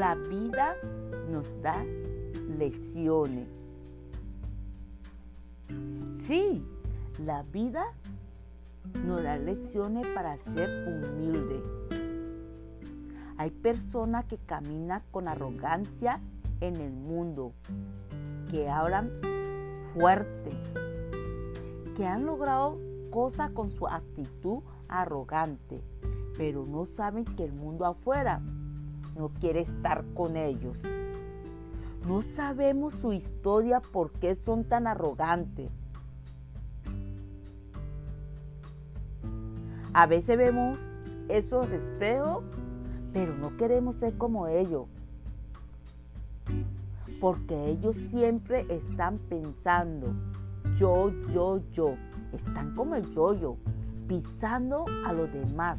vida nos da lecciones. Sí, la vida nos da lecciones para ser humilde. Hay personas que caminan con arrogancia en el mundo, que hablan fuerte, que han logrado cosas con su actitud arrogante, pero no saben que el mundo afuera no quiere estar con ellos. No sabemos su historia, por qué son tan arrogantes. A veces vemos esos espejos, pero no queremos ser como ellos. Porque ellos siempre están pensando, yo, yo, yo. Están como el yo-yo, pisando a los demás.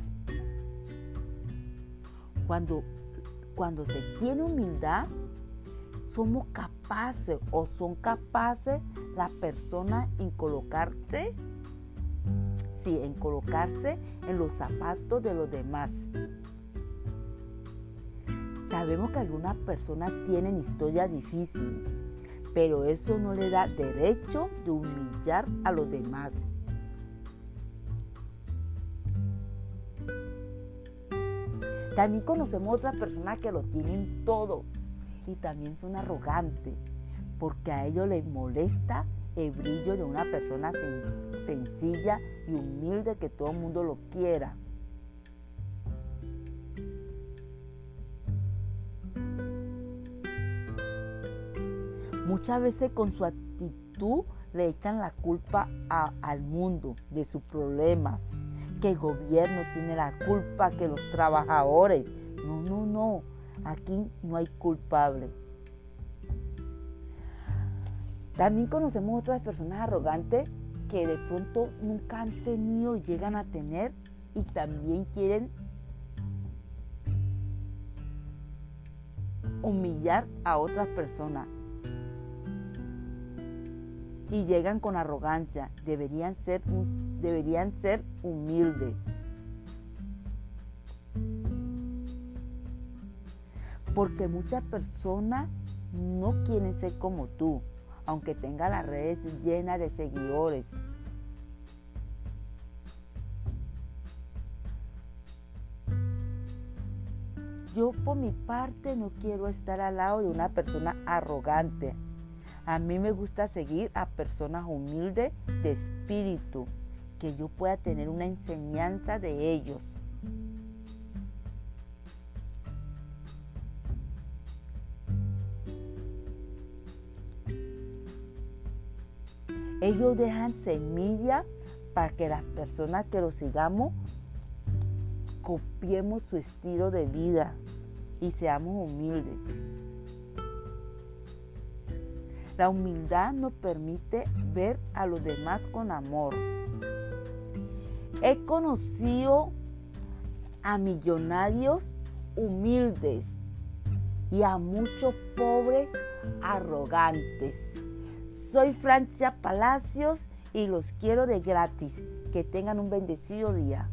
Cuando, cuando se tiene humildad, somos capaces o son capaces las personas en colocarse sí, en colocarse en los zapatos de los demás. Sabemos que algunas personas tienen historia difícil, pero eso no le da derecho de humillar a los demás. También conocemos otras personas que lo tienen todo y también son arrogantes, porque a ellos les molesta el brillo de una persona sencilla y humilde que todo el mundo lo quiera. Muchas veces con su actitud le echan la culpa al mundo de sus problemas, que el gobierno tiene la culpa, que los trabajadores. No, no, no, aquí no hay culpable. También conocemos otras personas arrogantes que de pronto nunca han tenido llegan a tener y también quieren humillar a otras personas. Y llegan con arrogancia. Deberían ser, deberían ser humildes. Porque muchas personas no quieren ser como tú aunque tenga las redes llenas de seguidores. Yo por mi parte no quiero estar al lado de una persona arrogante. A mí me gusta seguir a personas humildes de espíritu, que yo pueda tener una enseñanza de ellos. Ellos dejan semilla para que las personas que los sigamos copiemos su estilo de vida y seamos humildes. La humildad nos permite ver a los demás con amor. He conocido a millonarios humildes y a muchos pobres arrogantes. Soy Francia Palacios y los quiero de gratis. Que tengan un bendecido día.